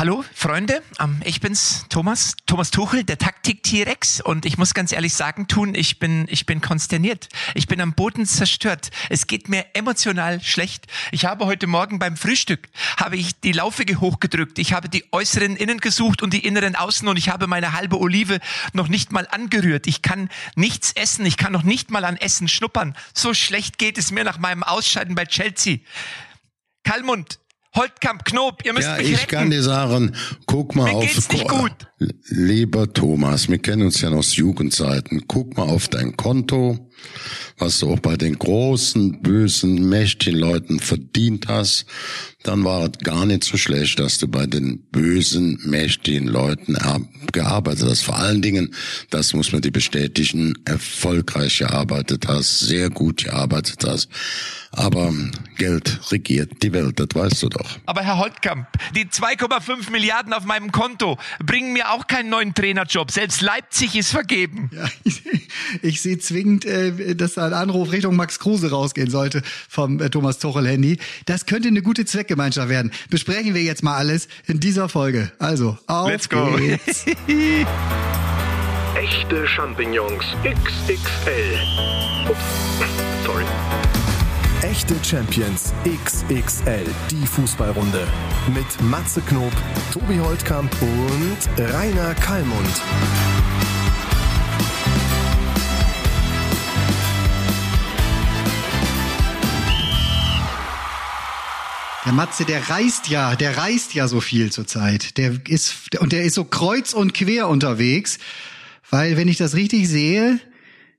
Hallo Freunde, ähm, ich bin's Thomas, Thomas Tuchel, der Taktik T-Rex und ich muss ganz ehrlich sagen, tun, ich bin ich bin konsterniert. Ich bin am Boden zerstört. Es geht mir emotional schlecht. Ich habe heute morgen beim Frühstück habe ich die Laufige hochgedrückt. Ich habe die äußeren innen gesucht und die inneren außen und ich habe meine halbe Olive noch nicht mal angerührt. Ich kann nichts essen, ich kann noch nicht mal an Essen schnuppern. So schlecht geht es mir nach meinem Ausscheiden bei Chelsea. Kalmund, Holtkamp, Knob, ihr müsst ja, mich ich retten. kann dir sagen, guck mal Mir auf. geht's nicht gut. Lieber Thomas, wir kennen uns ja noch aus Jugendzeiten. Guck mal auf dein Konto, was du auch bei den großen, bösen, mächtigen Leuten verdient hast. Dann war es gar nicht so schlecht, dass du bei den bösen, mächtigen Leuten gearbeitet hast. Vor allen Dingen, das muss man dir bestätigen, erfolgreich gearbeitet hast, sehr gut gearbeitet hast. Aber Geld regiert die Welt, das weißt du doch. Aber Herr Holtkamp, die 2,5 Milliarden auf meinem Konto bringen mir auch keinen neuen Trainerjob. Selbst Leipzig ist vergeben. Ja, ich, ich sehe zwingend, äh, dass da ein Anruf Richtung Max Kruse rausgehen sollte vom äh, Thomas Tuchel Handy. Das könnte eine gute Zweckgemeinschaft werden. Besprechen wir jetzt mal alles in dieser Folge. Also, auf Let's go. geht's. Echte Champignons XXL. Ups, sorry. Echte Champions XXL, die Fußballrunde. Mit Matze Knob, Tobi Holtkamp und Rainer Kallmund. Der Matze, der reist ja, der reist ja so viel zurzeit. Der ist, und der ist so kreuz und quer unterwegs. Weil, wenn ich das richtig sehe,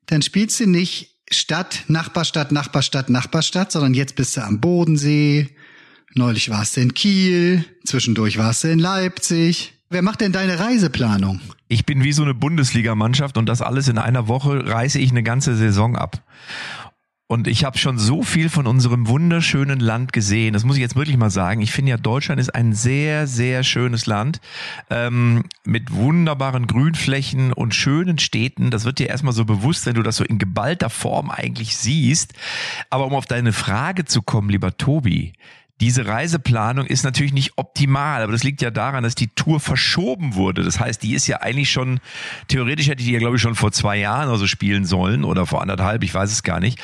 dann spielst du nicht Stadt, Nachbarstadt, Nachbarstadt, Nachbarstadt, sondern jetzt bist du am Bodensee. Neulich warst du in Kiel. Zwischendurch warst du in Leipzig. Wer macht denn deine Reiseplanung? Ich bin wie so eine Bundesligamannschaft und das alles in einer Woche reiße ich eine ganze Saison ab. Und ich habe schon so viel von unserem wunderschönen Land gesehen. Das muss ich jetzt wirklich mal sagen. Ich finde ja, Deutschland ist ein sehr, sehr schönes Land ähm, mit wunderbaren Grünflächen und schönen Städten. Das wird dir erstmal so bewusst, wenn du das so in geballter Form eigentlich siehst. Aber um auf deine Frage zu kommen, lieber Tobi, diese Reiseplanung ist natürlich nicht optimal, aber das liegt ja daran, dass die Tour verschoben wurde. Das heißt, die ist ja eigentlich schon, theoretisch hätte die ja, glaube ich, schon vor zwei Jahren oder so spielen sollen oder vor anderthalb, ich weiß es gar nicht.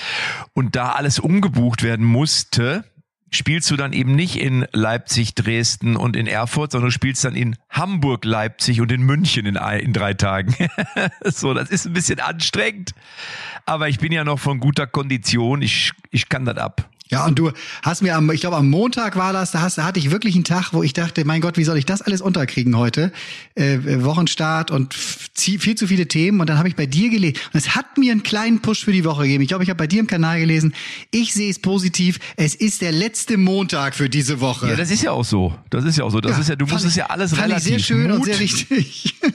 Und da alles umgebucht werden musste, spielst du dann eben nicht in Leipzig, Dresden und in Erfurt, sondern du spielst dann in Hamburg, Leipzig und in München in, in drei Tagen. so, das ist ein bisschen anstrengend, aber ich bin ja noch von guter Kondition. Ich, ich kann das ab. Ja, und du hast mir am, ich glaube am Montag war das, da, hast, da hatte ich wirklich einen Tag, wo ich dachte, mein Gott, wie soll ich das alles unterkriegen heute? Äh, Wochenstart und viel zu viele Themen. Und dann habe ich bei dir gelesen. Und es hat mir einen kleinen Push für die Woche gegeben. Ich glaube, ich habe bei dir im Kanal gelesen. Ich sehe es positiv. Es ist der letzte Montag für diese Woche. Ja, das ist ja auch so. Das ist ja auch so. Das Ja, ist ja, du fand musst es ja alles fand relativ ich sehr schön Mut, und sehr richtig.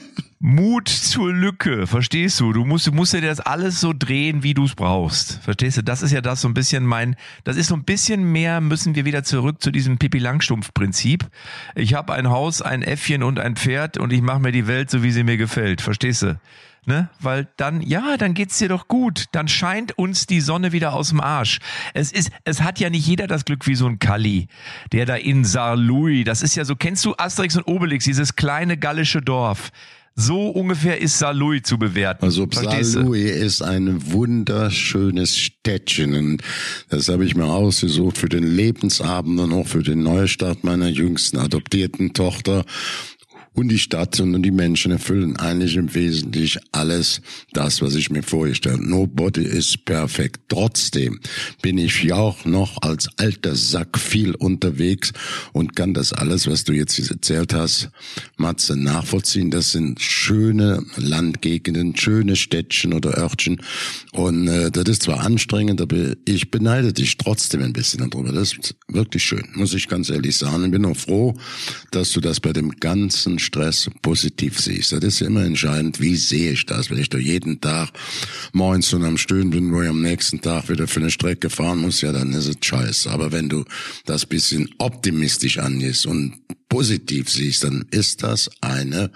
Mut zur Lücke, verstehst du? Du musst, du musst dir das alles so drehen, wie du es brauchst. Verstehst du? Das ist ja das so ein bisschen mein, das ist so ein bisschen mehr, müssen wir wieder zurück zu diesem Pippi Langstumpf-Prinzip. Ich habe ein Haus, ein Äffchen und ein Pferd und ich mache mir die Welt so, wie sie mir gefällt. Verstehst du? Ne? Weil dann, ja, dann geht's dir doch gut. Dann scheint uns die Sonne wieder aus dem Arsch. Es ist, es hat ja nicht jeder das Glück wie so ein Kalli, der da in Saarlouis, das ist ja so, kennst du Asterix und Obelix, dieses kleine gallische Dorf? So ungefähr ist Saarlouis zu bewerten. Also? Saarlouis ist ein wunderschönes Städtchen und das habe ich mir ausgesucht für den Lebensabend und auch für den Neustart meiner jüngsten adoptierten Tochter. Und die Stadt und die Menschen erfüllen eigentlich im Wesentlichen alles das, was ich mir vorgestellt habe. Nobody is perfect. Trotzdem bin ich ja auch noch als alter Sack viel unterwegs und kann das alles, was du jetzt erzählt hast, Matze, nachvollziehen. Das sind schöne Landgegenden, schöne Städtchen oder Örtchen. Und äh, das ist zwar anstrengend, aber ich beneide dich trotzdem ein bisschen darüber. Das ist wirklich schön, muss ich ganz ehrlich sagen. Ich bin auch froh, dass du das bei dem ganzen Stress positiv siehst. Das ist immer entscheidend, wie sehe ich das? Wenn ich da jeden Tag morgens und am Stöhnen bin, wo ich am nächsten Tag wieder für eine Strecke fahren muss, ja, dann ist es scheiße. Aber wenn du das bisschen optimistisch angehst und positiv siehst, dann ist das eine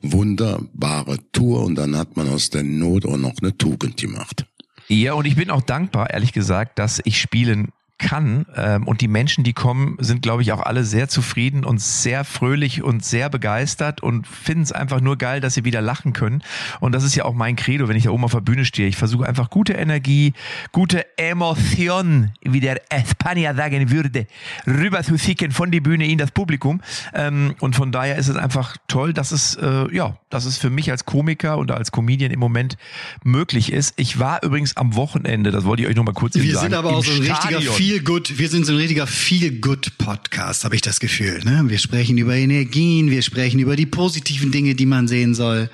wunderbare Tour und dann hat man aus der Not auch noch eine Tugend gemacht. Ja, und ich bin auch dankbar, ehrlich gesagt, dass ich spielen kann. Ähm, und die Menschen, die kommen, sind, glaube ich, auch alle sehr zufrieden und sehr fröhlich und sehr begeistert und finden es einfach nur geil, dass sie wieder lachen können. Und das ist ja auch mein Credo, wenn ich da oben auf der Bühne stehe. Ich versuche einfach gute Energie, gute Emotion, wie der Spanier sagen würde, rüber zu schicken von die Bühne in das Publikum. Ähm, und von daher ist es einfach toll, dass es, äh, ja, dass es für mich als Komiker und als Comedian im Moment möglich ist. Ich war übrigens am Wochenende, das wollte ich euch noch mal kurz Wir sagen. sind aber auch so ein richtiger. Feel Good, wir sind so ein richtiger Feel Good Podcast, habe ich das Gefühl. Ne? Wir sprechen über Energien, wir sprechen über die positiven Dinge, die man sehen soll.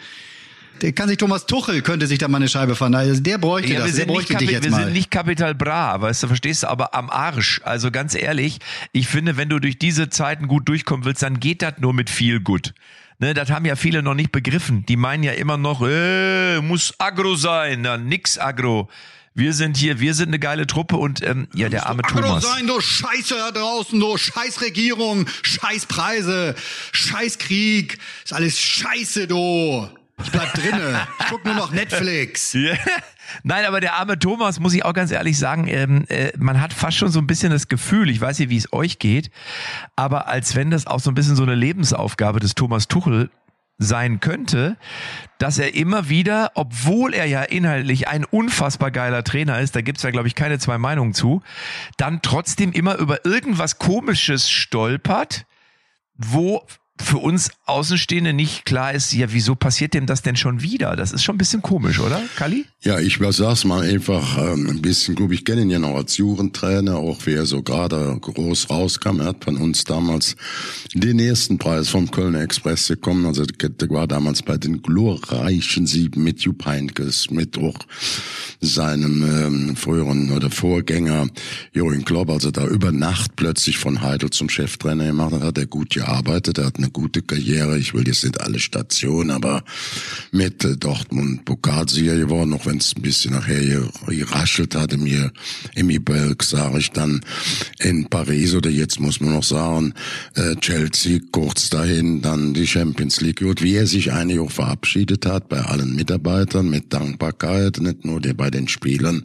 Der kann sich Thomas Tuchel könnte sich da mal eine Scheibe fahren. Also der bräuchte Ja, das, wir der sind, nicht, bräuchte dich jetzt wir mal. sind nicht Capital Bra, weißt du, verstehst du, aber am Arsch. Also ganz ehrlich, ich finde, wenn du durch diese Zeiten gut durchkommen willst, dann geht das nur mit viel gut. Ne, das haben ja viele noch nicht begriffen. Die meinen ja immer noch, äh, muss Agro sein. Na, nix Agro. Wir sind hier, wir sind eine geile Truppe und ähm, ja, der arme Thomas. sein, du Scheiße da draußen, du Scheißregierung, Scheißpreise, Scheißkrieg, ist alles Scheiße, du. Ich bleib drinne, ich guck nur noch Netflix. Ja. Nein, aber der arme Thomas, muss ich auch ganz ehrlich sagen, ähm, äh, man hat fast schon so ein bisschen das Gefühl, ich weiß nicht, wie es euch geht, aber als wenn das auch so ein bisschen so eine Lebensaufgabe des Thomas Tuchel sein könnte, dass er immer wieder, obwohl er ja inhaltlich ein unfassbar geiler Trainer ist, da gibt's ja, glaube ich, keine zwei Meinungen zu, dann trotzdem immer über irgendwas Komisches stolpert, wo für uns Außenstehende nicht klar ist, ja, wieso passiert dem das denn schon wieder? Das ist schon ein bisschen komisch, oder, Kali? Ja, ich sag's mal einfach ähm, ein bisschen, glaube ich, kenne ihn ja noch als Jugendtrainer, auch wie er so gerade groß rauskam. Er hat von uns damals den ersten Preis vom Kölner Express bekommen. Also der war damals bei den glorreichen Sieben mit Jupp Heynckes, mit auch seinem ähm, früheren oder Vorgänger Jürgen Klopp. Also da über Nacht plötzlich von Heidel zum Cheftrainer gemacht. Da hat er gut gearbeitet, er hat eine gute Karriere. Ich will jetzt nicht alle Stationen, aber mit äh, Dortmund Pokalsieger geworden, auch wenn es ein bisschen nachher geraschelt hat im, hier, im Ibelk, sage ich dann in Paris oder jetzt muss man noch sagen, äh, Chelsea kurz dahin, dann die Champions League und wie er sich eigentlich auch verabschiedet hat bei allen Mitarbeitern mit Dankbarkeit, nicht nur bei den Spielern,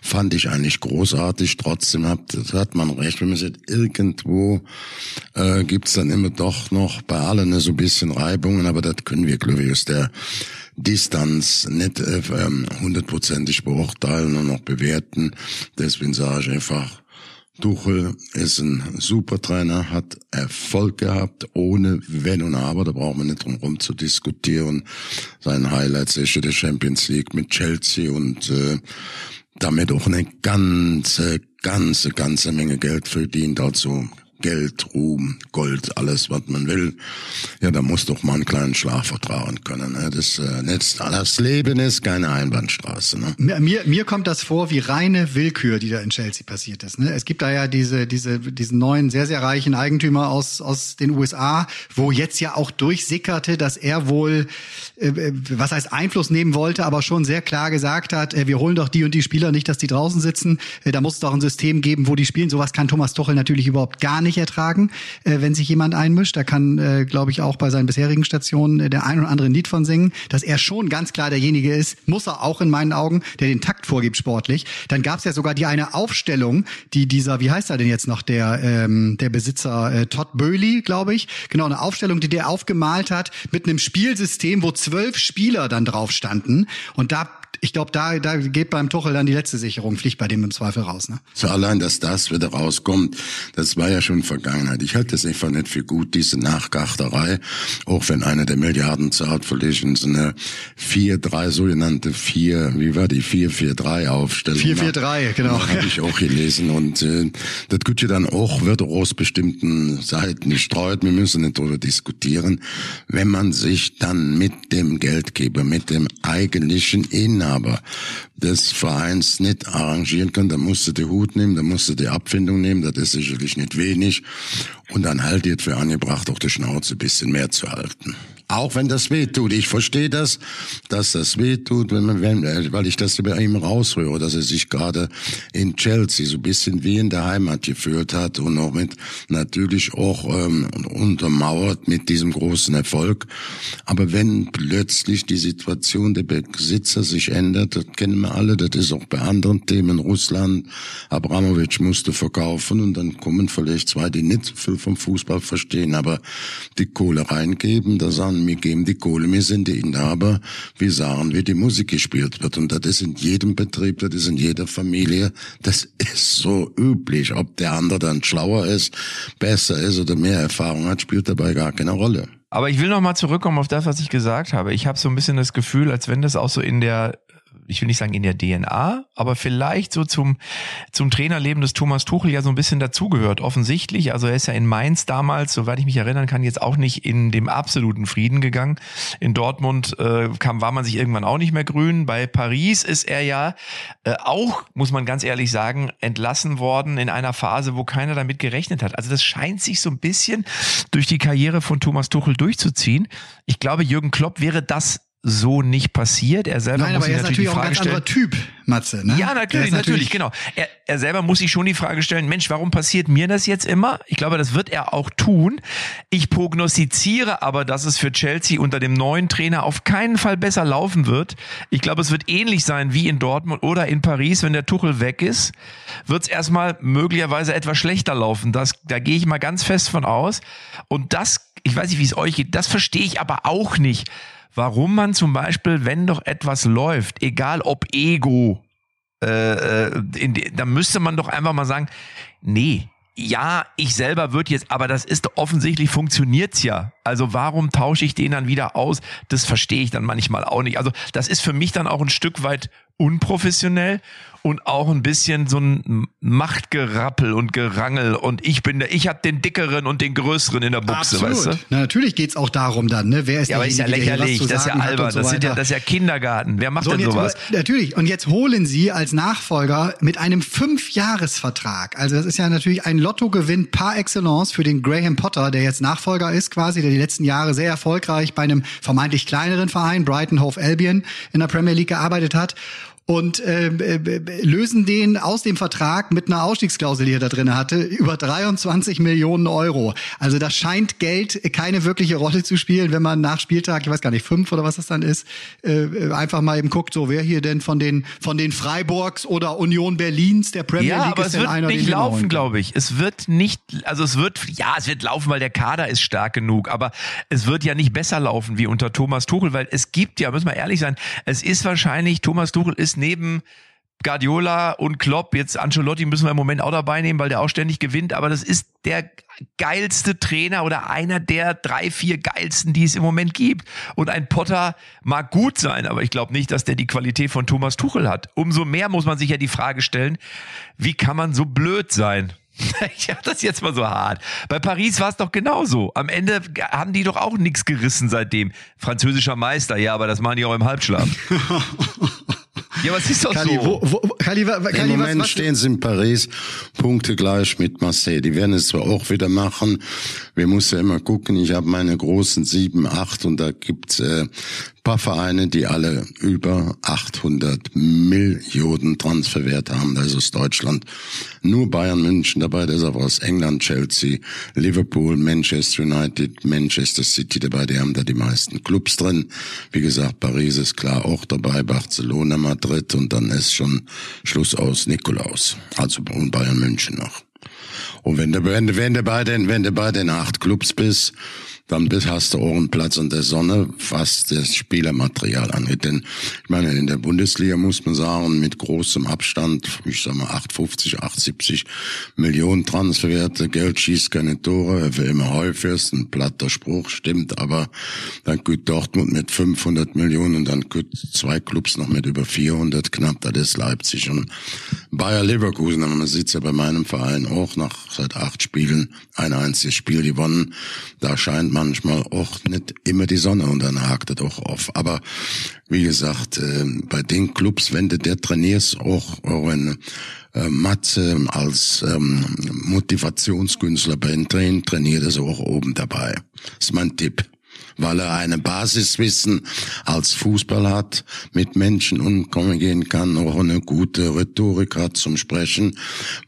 fand ich eigentlich großartig. Trotzdem hat, hat man recht, wenn man sieht, irgendwo äh, gibt's dann immer doch noch bei allen so ein bisschen Reibungen, aber das können wir, glaube ich, aus der Distanz nicht äh, ähm, hundertprozentig beurteilen und noch bewerten. Deswegen sage ich einfach, Tuchel ist ein super Trainer, hat Erfolg gehabt, ohne Wenn und Aber, da braucht man nicht drum rum zu diskutieren. Sein Highlight ist die Champions League mit Chelsea und äh, damit auch eine ganze, ganze, ganze Menge Geld verdient, also Geld, Ruhm, Gold, alles, was man will. Ja, da muss doch mal einen kleinen Schlag vertrauen können. Ne? Das, äh, das Leben ist keine Einbahnstraße. Ne? Mir, mir, mir kommt das vor wie reine Willkür, die da in Chelsea passiert ist. Ne? Es gibt da ja diese, diese, diesen neuen, sehr, sehr reichen Eigentümer aus, aus den USA, wo jetzt ja auch durchsickerte, dass er wohl, äh, was heißt Einfluss nehmen wollte, aber schon sehr klar gesagt hat, äh, wir holen doch die und die Spieler nicht, dass die draußen sitzen. Äh, da muss es doch ein System geben, wo die spielen. Sowas kann Thomas Tuchel natürlich überhaupt gar nicht ertragen, äh, wenn sich jemand einmischt. Da kann, äh, glaube ich, auch bei seinen bisherigen Stationen äh, der ein oder andere ein Lied von singen, dass er schon ganz klar derjenige ist, muss er auch in meinen Augen, der den Takt vorgibt sportlich. Dann gab es ja sogar die eine Aufstellung, die dieser, wie heißt er denn jetzt noch, der ähm, der Besitzer äh, Todd Böhli, glaube ich, genau eine Aufstellung, die der aufgemalt hat mit einem Spielsystem, wo zwölf Spieler dann drauf standen und da ich glaube, da, da geht beim Tuchel dann die letzte Sicherung, fliegt bei dem im Zweifel raus. Ne? So allein, dass das wieder rauskommt, das war ja schon Vergangenheit. Ich halte das einfach nicht für gut, diese Nachgachterei, auch wenn eine der Milliarden zahlt, so eine 4-3, sogenannte 4, wie war die, 4-4-3 Aufstellung. 4-4-3, genau. Habe ich auch gelesen und äh, das könnte dann auch, wird aus bestimmten Seiten gestreut, wir müssen nicht darüber diskutieren, wenn man sich dann mit dem Geldgeber, mit dem eigentlichen Inhaber des Vereins nicht arrangieren kann, dann musst du den Hut nehmen, dann musst du die Abfindung nehmen, das ist sicherlich nicht wenig und dann halt jetzt für angebracht, auch die Schnauze ein bisschen mehr zu halten. Auch wenn das weh tut. Ich verstehe das, dass das weh tut, wenn man, wenn, weil ich das über ihm raushöre, dass er sich gerade in Chelsea so ein bisschen wie in der Heimat geführt hat und auch mit natürlich auch ähm, untermauert mit diesem großen Erfolg. Aber wenn plötzlich die Situation der Besitzer sich ändert, das kennen wir alle, das ist auch bei anderen Themen Russland. Abramowitsch musste verkaufen und dann kommen vielleicht zwei, die nicht viel vom Fußball verstehen, aber die Kohle reingeben, da sagen, wir geben die Kohle, wir sind die Inhaber, wir sagen, wie die Musik gespielt wird. Und das ist in jedem Betrieb, das ist in jeder Familie, das ist so üblich. Ob der andere dann schlauer ist, besser ist oder mehr Erfahrung hat, spielt dabei gar keine Rolle. Aber ich will noch mal zurückkommen auf das, was ich gesagt habe. Ich habe so ein bisschen das Gefühl, als wenn das auch so in der ich will nicht sagen in der DNA, aber vielleicht so zum, zum Trainerleben des Thomas Tuchel ja so ein bisschen dazugehört, offensichtlich. Also er ist ja in Mainz damals, soweit ich mich erinnern kann, jetzt auch nicht in dem absoluten Frieden gegangen. In Dortmund äh, kam, war man sich irgendwann auch nicht mehr grün. Bei Paris ist er ja äh, auch, muss man ganz ehrlich sagen, entlassen worden in einer Phase, wo keiner damit gerechnet hat. Also das scheint sich so ein bisschen durch die Karriere von Thomas Tuchel durchzuziehen. Ich glaube, Jürgen Klopp wäre das so nicht passiert. Er selber Nein, muss aber sich er ist natürlich auch ein ganz stellen. anderer Typ, Matze. Ne? Ja, natürlich, natürlich, genau. Er, er selber muss sich schon die Frage stellen, Mensch, warum passiert mir das jetzt immer? Ich glaube, das wird er auch tun. Ich prognostiziere aber, dass es für Chelsea unter dem neuen Trainer auf keinen Fall besser laufen wird. Ich glaube, es wird ähnlich sein wie in Dortmund oder in Paris, wenn der Tuchel weg ist, wird es erstmal möglicherweise etwas schlechter laufen. Das, da gehe ich mal ganz fest von aus. Und das, ich weiß nicht, wie es euch geht, das verstehe ich aber auch nicht warum man zum Beispiel, wenn doch etwas läuft, egal ob Ego, äh, äh, in, da müsste man doch einfach mal sagen, nee, ja, ich selber würde jetzt, aber das ist offensichtlich funktioniert's ja. Also warum tausche ich den dann wieder aus? Das verstehe ich dann manchmal auch nicht. Also das ist für mich dann auch ein Stück weit unprofessionell und auch ein bisschen so ein Machtgerappel und Gerangel und ich bin der, ich habe den dickeren und den größeren in der Buchse, Absolut. weißt du? Na, natürlich geht's auch darum dann, ne? Wer ist Ja, aber ist ja lächerlich, das ist ja albern, so das, sind ja, das ist ja Kindergarten. Wer macht So, denn jetzt, sowas? Natürlich. Und jetzt holen Sie als Nachfolger mit einem Fünfjahresvertrag. Also das ist ja natürlich ein Lottogewinn par excellence für den Graham Potter, der jetzt Nachfolger ist quasi, der die letzten Jahre sehr erfolgreich bei einem vermeintlich kleineren Verein, Brighton Hove Albion, in der Premier League gearbeitet hat und ähm, äh, lösen den aus dem Vertrag mit einer Ausstiegsklausel, die er da drin hatte, über 23 Millionen Euro. Also da scheint Geld keine wirkliche Rolle zu spielen, wenn man nach Spieltag, ich weiß gar nicht, fünf oder was das dann ist, äh, einfach mal eben guckt, so wer hier denn von den von den Freiburgs oder Union Berlins der Premier Ja, League aber ist es wird einer, nicht laufen, glaube ich. Es wird nicht, also es wird, ja, es wird laufen, weil der Kader ist stark genug, aber es wird ja nicht besser laufen wie unter Thomas Tuchel, weil es gibt ja, müssen wir ehrlich sein, es ist wahrscheinlich, Thomas Tuchel ist neben Guardiola und Klopp, jetzt Ancelotti müssen wir im Moment auch dabei nehmen, weil der auch ständig gewinnt, aber das ist der geilste Trainer oder einer der drei, vier geilsten, die es im Moment gibt. Und ein Potter mag gut sein, aber ich glaube nicht, dass der die Qualität von Thomas Tuchel hat. Umso mehr muss man sich ja die Frage stellen, wie kann man so blöd sein? Ich habe das jetzt mal so hart. Bei Paris war es doch genauso. Am Ende haben die doch auch nichts gerissen seitdem. Französischer Meister, ja, aber das machen die auch im Halbschlaf. ja, was ist doch Kali, so? wo, wo, Kali, wa- Kali, Im was, Moment was, stehen sie in Paris punktegleich mit Marseille. Die werden es zwar auch wieder machen. Wir müssen ja immer gucken. Ich habe meine großen sieben, acht und da gibt's äh, paar Vereine, die alle über 800 Millionen Transferwert haben. Da ist Deutschland nur Bayern München dabei. Da ist aber aus England Chelsea, Liverpool, Manchester United, Manchester City dabei. Die haben da die meisten Clubs drin. Wie gesagt, Paris ist klar auch dabei, Barcelona, Madrid und dann ist schon Schluss aus Nikolaus. Also und Bayern München noch. Und wenn du, wenn du, wenn du bei den, wenn du bei den acht Clubs bist, dann bist, hast du auch einen Platz in der Sonne, was das Spielermaterial angeht. Denn ich meine, in der Bundesliga muss man sagen, mit großem Abstand, ich sag mal 850, 870 Millionen Transferwerte, Geld schießt keine Tore, wie immer häufig ist, ein platter Spruch, stimmt, aber dann geht Dortmund mit 500 Millionen und dann geht zwei Clubs noch mit über 400 knapp, das ist Leipzig und Bayer Leverkusen, aber man sieht's ja bei meinem Verein auch nach seit acht Spielen ein einziges Spiel gewonnen. Da scheint manchmal auch nicht immer die Sonne und dann hakt es auch auf. Aber wie gesagt, äh, bei den Clubs, wenn du der trainierst, auch, wenn äh, Matze als ähm, Motivationskünstler bei den Trainen trainiert, ist er auch oben dabei. Das ist mein Tipp. Weil er eine Basiswissen als Fußball hat, mit Menschen umgehen kann, auch eine gute Rhetorik hat zum Sprechen,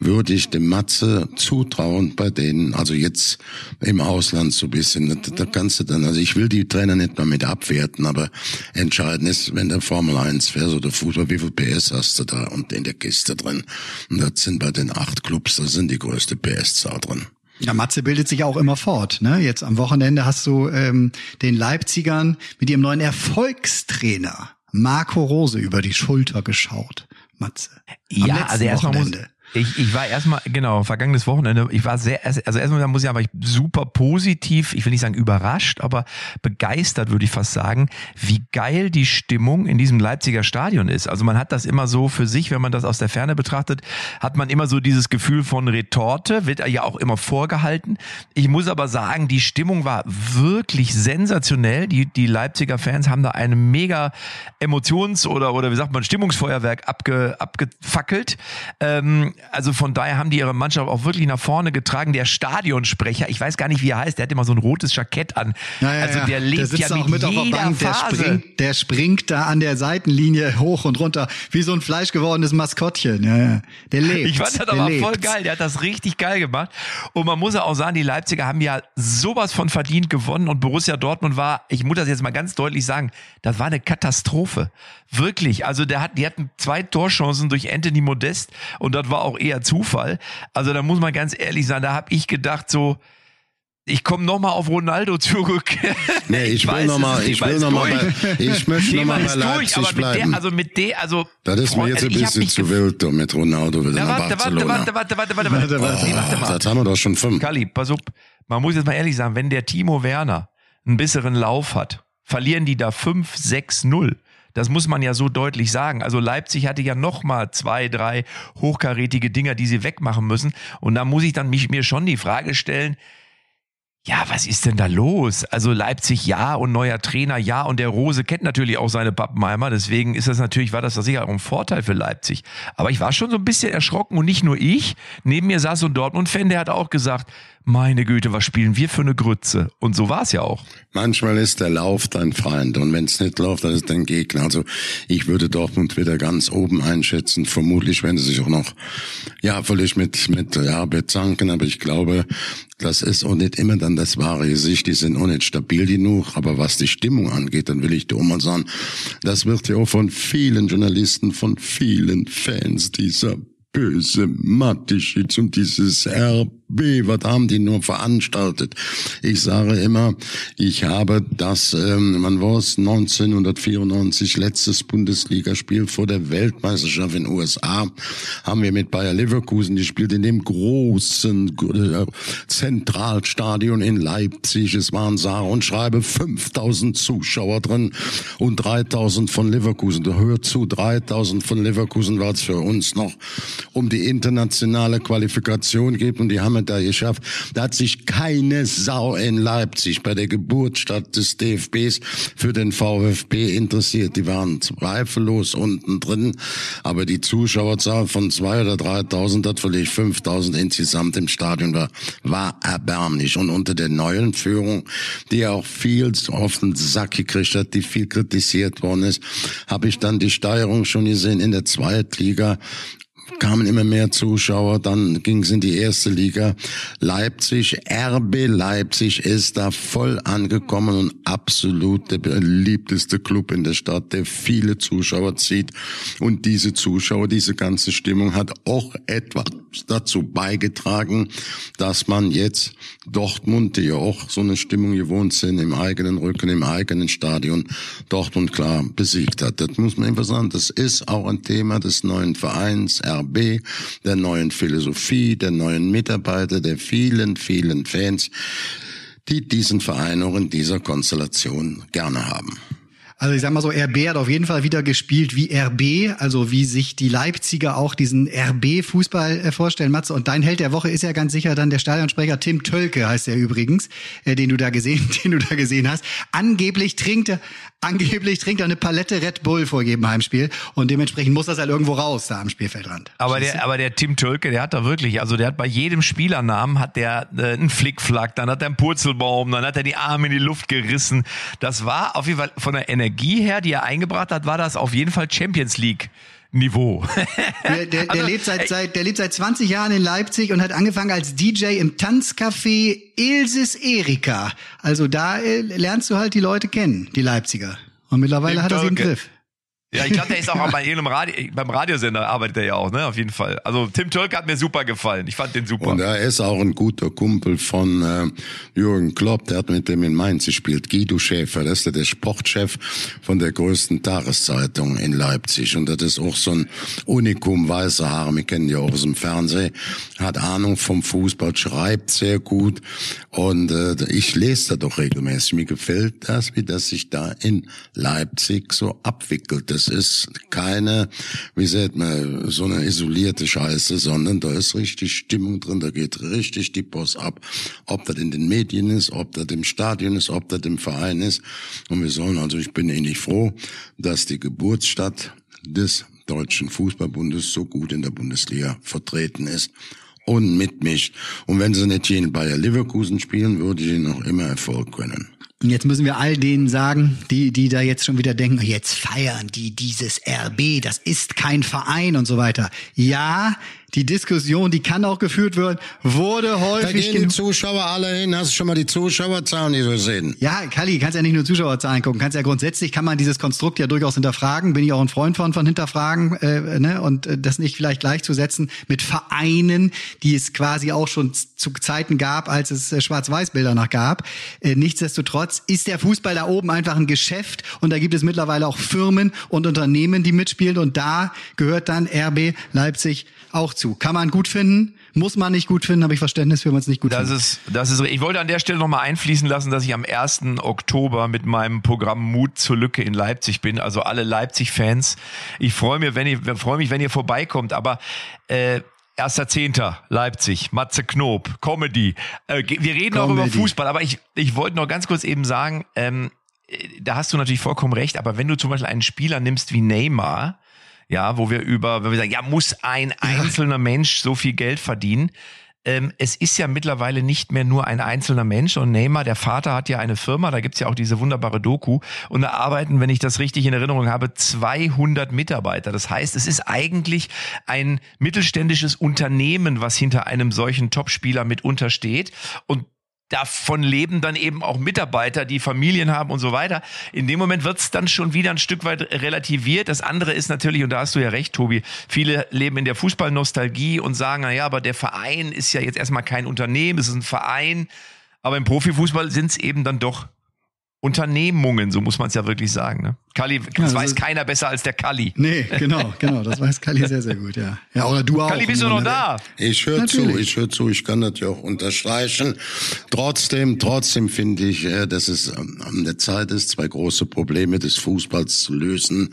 würde ich dem Matze zutrauen bei denen, also jetzt im Ausland so ein bisschen, da, kannst du dann, also ich will die Trainer nicht mal mit abwerten, aber entscheidend ist, wenn der Formel 1 fährt oder Fußball, wie viel PS hast du da und in der Kiste drin? Und das sind bei den acht Clubs, da sind die größte PS-Zahl drin. Ja, Matze bildet sich auch immer fort. Ne? Jetzt am Wochenende hast du ähm, den Leipzigern mit ihrem neuen Erfolgstrainer Marco Rose über die Schulter geschaut. Matze. Am ja, also erstmal muss, ich, ich war erstmal, genau, vergangenes Wochenende, ich war sehr, also erstmal muss ich aber super positiv, ich will nicht sagen überrascht, aber begeistert, würde ich fast sagen, wie geil die Stimmung in diesem Leipziger Stadion ist. Also man hat das immer so für sich, wenn man das aus der Ferne betrachtet, hat man immer so dieses Gefühl von Retorte, wird ja auch immer vorgehalten. Ich muss aber sagen, die Stimmung war wirklich sensationell. Die, die Leipziger Fans haben da ein mega Emotions- oder, oder wie sagt man, Stimmungsfeuerwerk abge, abgefackelt. Ähm, also von daher haben die ihre Mannschaft auch wirklich nach vorne getragen. Der Stadionsprecher, ich weiß gar nicht, wie er heißt, der hat immer so ein rotes Jackett an. Ja, ja, also der lebt der ja mit, mit jeder Bank, Phase. Der springt, der springt da an der Seitenlinie hoch und runter, wie so ein fleischgewordenes Maskottchen. Ja, ja. Der lebt. Ich fand das aber lebt. voll geil. Der hat das richtig geil gemacht. Und man muss ja auch sagen, die Leipziger haben ja sowas von verdient gewonnen und Borussia Dortmund war, ich muss das jetzt mal ganz deutlich sagen, das war eine Katastrophe. Wirklich. Also der hat, die hatten zwei Torchancen durch Anthony Modest und das war auch eher Zufall. Also da muss man ganz ehrlich sein, da habe ich gedacht so, ich komme noch mal auf Ronaldo zurück. Nee, ich, ich will noch mal, ich will noch mal, bei, ich möchte noch mal bei Leipzig durch, bleiben. Der, also mit der, also das ist mir jetzt ein bisschen zu wild mit Ronaldo wieder nach Barcelona. Warte, warte, warte, warte, warte, warte, warte, oh, warte mal. Das haben wir doch schon fünf. Kali, pass auf, man muss jetzt mal ehrlich sagen, wenn der Timo Werner einen besseren Lauf hat, verlieren die da 5, 6, 0. Das muss man ja so deutlich sagen. Also Leipzig hatte ja noch mal zwei, drei hochkarätige Dinger, die sie wegmachen müssen. Und da muss ich dann mich, mir schon die Frage stellen, ja, was ist denn da los? Also Leipzig ja und neuer Trainer ja und der Rose kennt natürlich auch seine Pappenheimer, deswegen ist das natürlich, war das sicher auch ein Vorteil für Leipzig. Aber ich war schon so ein bisschen erschrocken und nicht nur ich. Neben mir saß so ein Dortmund-Fan, der hat auch gesagt, meine Güte, was spielen wir für eine Grütze? Und so war es ja auch. Manchmal ist der Lauf dein Freund und wenn es nicht läuft, dann ist dein Gegner. Also ich würde Dortmund wieder ganz oben einschätzen. Vermutlich werden sie sich auch noch, ja, völlig mit, mit, ja, bezanken, aber ich glaube, das ist auch nicht immer dann das wahre Gesicht. Die sind auch nicht stabil genug. Aber was die Stimmung angeht, dann will ich dir auch mal sagen, das wird ja auch von vielen Journalisten, von vielen Fans dieser böse Matischitz und dieses RB, was haben die nur veranstaltet? Ich sage immer, ich habe das, ähm, man war es 1994, letztes Bundesligaspiel vor der Weltmeisterschaft in USA, haben wir mit Bayer Leverkusen gespielt in dem großen äh, Zentralstadion in Leipzig. Es waren sage und schreibe 5000 Zuschauer drin und 3000 von Leverkusen. Hör zu, 3000 von Leverkusen war es für uns noch um die internationale Qualifikation geht und die haben da geschafft. Da hat sich keine Sau in Leipzig bei der Geburtsstadt des DFBs für den VfB interessiert. Die waren zweifellos unten drin, aber die Zuschauerzahl von zwei oder 3.000, hat vielleicht 5.000 insgesamt im Stadion war, war erbärmlich. Und unter der neuen Führung, die auch viel auf den Sack gekriegt hat, die viel kritisiert worden ist, habe ich dann die Steuerung schon gesehen in der Zweitliga kamen immer mehr Zuschauer, dann ging es in die erste Liga. Leipzig, RB Leipzig ist da voll angekommen und absolut der beliebteste Club in der Stadt, der viele Zuschauer zieht. Und diese Zuschauer, diese ganze Stimmung hat auch etwas dazu beigetragen, dass man jetzt Dortmund, die ja auch so eine Stimmung gewohnt sind, im eigenen Rücken, im eigenen Stadion, Dortmund klar besiegt hat. Das muss man einfach sagen. Das ist auch ein Thema des neuen Vereins, RB, der neuen Philosophie, der neuen Mitarbeiter, der vielen, vielen Fans, die diesen Verein auch in dieser Konstellation gerne haben. Also ich sag mal so, RB hat auf jeden Fall wieder gespielt wie RB, also wie sich die Leipziger auch diesen RB-Fußball äh, vorstellen, Matze. Und dein Held der Woche ist ja ganz sicher dann der Stadionsprecher Tim Tölke, heißt er übrigens, äh, den du da gesehen, den du da gesehen hast. Angeblich trinkt er angeblich trinkt er eine Palette Red Bull vor jedem Heimspiel und dementsprechend muss das halt irgendwo raus da am Spielfeldrand. Aber der, aber der Tim Tölke, der hat da wirklich, also der hat bei jedem Spielernamen hat der äh, einen Flickflack, dann hat er einen Purzelbaum, dann hat er die Arme in die Luft gerissen. Das war auf jeden Fall von der Energie her, die er eingebracht hat, war das auf jeden Fall Champions League. Niveau. Der, der, der, Also, lebt seit, seit, der lebt seit 20 Jahren in Leipzig und hat angefangen als DJ im Tanzcafé Ilsis Erika. Also da äh, lernst du halt die Leute kennen, die Leipziger. Und mittlerweile hat er sie im. Griff. Ja, ich glaube, der ist auch bei irgendeinem Radio, beim Radiosender arbeitet er ja auch, ne? Auf jeden Fall. Also Tim Tölke hat mir super gefallen. Ich fand den super. Und er ist auch ein guter Kumpel von äh, Jürgen Klopp, der hat mit dem in Mainz gespielt. Guido Schäfer, das ist der, Sportchef von der größten Tageszeitung in Leipzig. Und das ist auch so ein Unikum, weiße Haare, wir kennen die auch aus dem Fernsehen, hat Ahnung vom Fußball, schreibt sehr gut. Und äh, ich lese da doch regelmäßig. Mir gefällt das, wie das sich da in Leipzig so abwickelt. Das ist keine, wie sagt man, so eine isolierte Scheiße, sondern da ist richtig Stimmung drin, da geht richtig die Post ab. Ob das in den Medien ist, ob das im Stadion ist, ob das im Verein ist. Und wir sollen, also ich bin ähnlich froh, dass die Geburtsstadt des Deutschen Fußballbundes so gut in der Bundesliga vertreten ist und mitmischt. Und wenn sie nicht hier in Bayer Leverkusen spielen, würde ich ihnen noch immer Erfolg gönnen. Und jetzt müssen wir all denen sagen, die, die da jetzt schon wieder denken, jetzt feiern die dieses RB, das ist kein Verein und so weiter. Ja, die Diskussion, die kann auch geführt werden, wurde Da häufig gehen die. Zuschauer alle hin. Hast du schon mal die Zuschauerzahlen, die so sehen? Ja, Kalli, kannst ja nicht nur Zuschauerzahlen gucken, kannst ja grundsätzlich kann man dieses Konstrukt ja durchaus hinterfragen. Bin ich auch ein Freund von von hinterfragen äh, ne? und äh, das nicht vielleicht gleichzusetzen mit Vereinen, die es quasi auch schon zu Zeiten gab, als es äh, Schwarz-Weiß-Bilder noch gab. Äh, nichtsdestotrotz ist der Fußball da oben einfach ein Geschäft und da gibt es mittlerweile auch Firmen und Unternehmen, die mitspielen und da gehört dann RB Leipzig auch zu. Kann man gut finden, muss man nicht gut finden, habe ich Verständnis, wenn man es nicht gut Das findet. ist, das ist, ich wollte an der Stelle nochmal einfließen lassen, dass ich am 1. Oktober mit meinem Programm Mut zur Lücke in Leipzig bin. Also alle Leipzig-Fans. Ich freue mich, wenn ihr, freue mich, wenn ihr vorbeikommt. Aber, äh, Erster Zehnter, Leipzig, Matze Knob, Comedy. Äh, wir reden auch über Comedy. Fußball, aber ich, ich wollte noch ganz kurz eben sagen, ähm, äh, da hast du natürlich vollkommen recht, aber wenn du zum Beispiel einen Spieler nimmst wie Neymar, ja, wo wir über, wenn wir sagen, ja, muss ein einzelner Mensch so viel Geld verdienen? Ähm, es ist ja mittlerweile nicht mehr nur ein einzelner Mensch und Neymar, der Vater hat ja eine Firma, da gibt's ja auch diese wunderbare Doku und da arbeiten, wenn ich das richtig in Erinnerung habe, 200 Mitarbeiter. Das heißt, es ist eigentlich ein mittelständisches Unternehmen, was hinter einem solchen Topspieler mit untersteht und davon leben dann eben auch Mitarbeiter, die Familien haben und so weiter. In dem Moment wird's dann schon wieder ein Stück weit relativiert. Das andere ist natürlich, und da hast du ja recht, Tobi, viele leben in der Fußballnostalgie und sagen, na ja, aber der Verein ist ja jetzt erstmal kein Unternehmen, es ist ein Verein. Aber im Profifußball sind's eben dann doch Unternehmungen, so muss man es ja wirklich sagen. Ne? Kalli, das das weiß ist- keiner besser als der Kalli. Nee, genau, genau. Das weiß Kali sehr, sehr gut, ja. Ja, oder du auch. Kalli, bist du noch da? Ich höre zu, ich höre zu, ich kann das ja auch unterstreichen. Trotzdem, trotzdem finde ich, äh, dass es ähm, an der Zeit ist, zwei große Probleme des Fußballs zu lösen.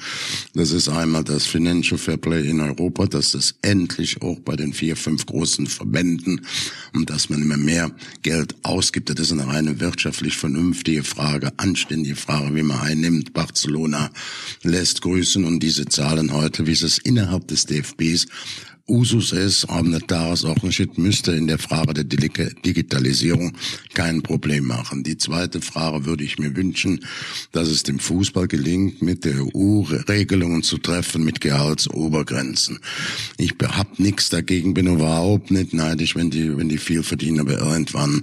Das ist einmal das Financial Fair Play in Europa, dass das endlich auch bei den vier, fünf großen Verbänden und dass man immer mehr Geld ausgibt. Das ist eine reine wirtschaftlich vernünftige Frage, anständige Frage, wie man einnimmt. Barcelona lässt grüßen und diese Zahlen heute, wie es es innerhalb des DFBs Usus ist, haben der Tagesordnungsschritt müsste in der Frage der Digitalisierung kein Problem machen. Die zweite Frage würde ich mir wünschen, dass es dem Fußball gelingt, mit der EU Regelungen zu treffen, mit Gehaltsobergrenzen. Ich habe nichts dagegen, bin überhaupt nicht neidisch, wenn die, wenn die viel verdienen, aber irgendwann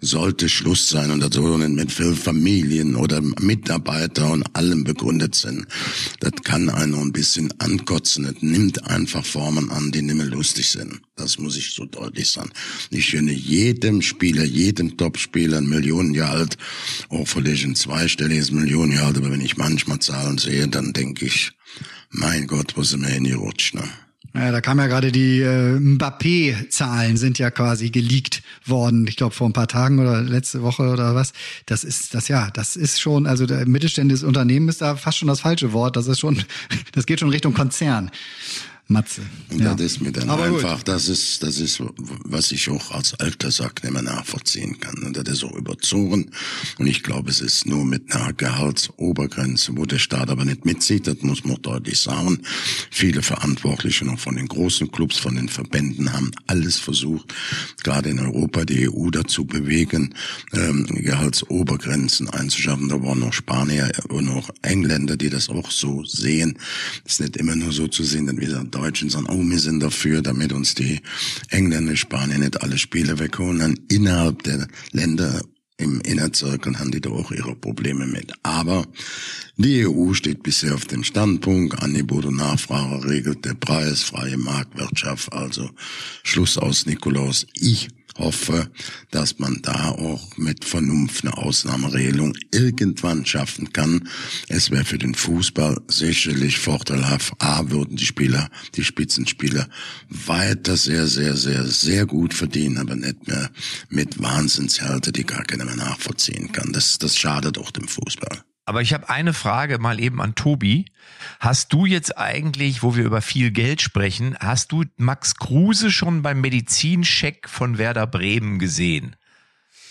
sollte Schluss sein und das so mit viel Familien oder Mitarbeiter und allem begründet sind. Das kann einen ein bisschen ankotzen. Das nimmt einfach Formen an, die nicht mehr lustig sind. Das muss ich so deutlich sagen. Ich finde jedem Spieler, jedem Topspieler ein Millionengehalt, auch vielleicht ein zweistelliges Millionengehalt, aber wenn ich manchmal Zahlen sehe, dann denke ich, mein Gott, wo sind wir hingerutscht, ne? Ja, da kam ja gerade die äh, Mbappé-Zahlen sind ja quasi geleakt worden. Ich glaube vor ein paar Tagen oder letzte Woche oder was. Das ist das ja, das ist schon, also der mittelständisches Unternehmen ist da fast schon das falsche Wort. Das ist schon, das geht schon Richtung Konzern. Matze. Und Ja. das ist mir dann Aber gut. einfach, das ist, das ist, was ich auch als alter Sack nicht mehr nachvollziehen kann. Und das ist auch überzogen. Und ich glaube, es ist nur mit einer Gehaltsobergrenze, wo der Staat aber nicht mitzieht, das muss man deutlich sagen. Viele Verantwortliche noch von den großen Clubs, von den Verbänden haben alles versucht, gerade in Europa die EU dazu bewegen, ähm, Gehaltsobergrenzen einzuschaffen. Da waren noch Spanier und noch Engländer, die das auch so sehen. Es ist nicht immer nur so zu sehen, dass wir sagen, Deutschen sagen, oh, wir sind dafür, damit uns die Engländer, Spanier nicht alle Spiele wegholen. Dann innerhalb der Länder im Innerzirkel haben die da auch ihre Probleme mit. Aber die EU steht bisher auf dem Standpunkt, Angebot und Nachfrage regelt der Preis, freie Marktwirtschaft, also Schluss aus Nikolaus. Ich hoffe, dass man da auch mit Vernunft eine Ausnahmeregelung irgendwann schaffen kann. Es wäre für den Fußball sicherlich vorteilhaft. A, würden die Spieler, die Spitzenspieler weiter sehr, sehr, sehr, sehr gut verdienen, aber nicht mehr mit Wahnsinnshalte, die gar keiner mehr nachvollziehen kann. Das, das schadet auch dem Fußball. Aber ich habe eine Frage mal eben an Tobi. Hast du jetzt eigentlich, wo wir über viel Geld sprechen, hast du Max Kruse schon beim Medizincheck von Werder Bremen gesehen?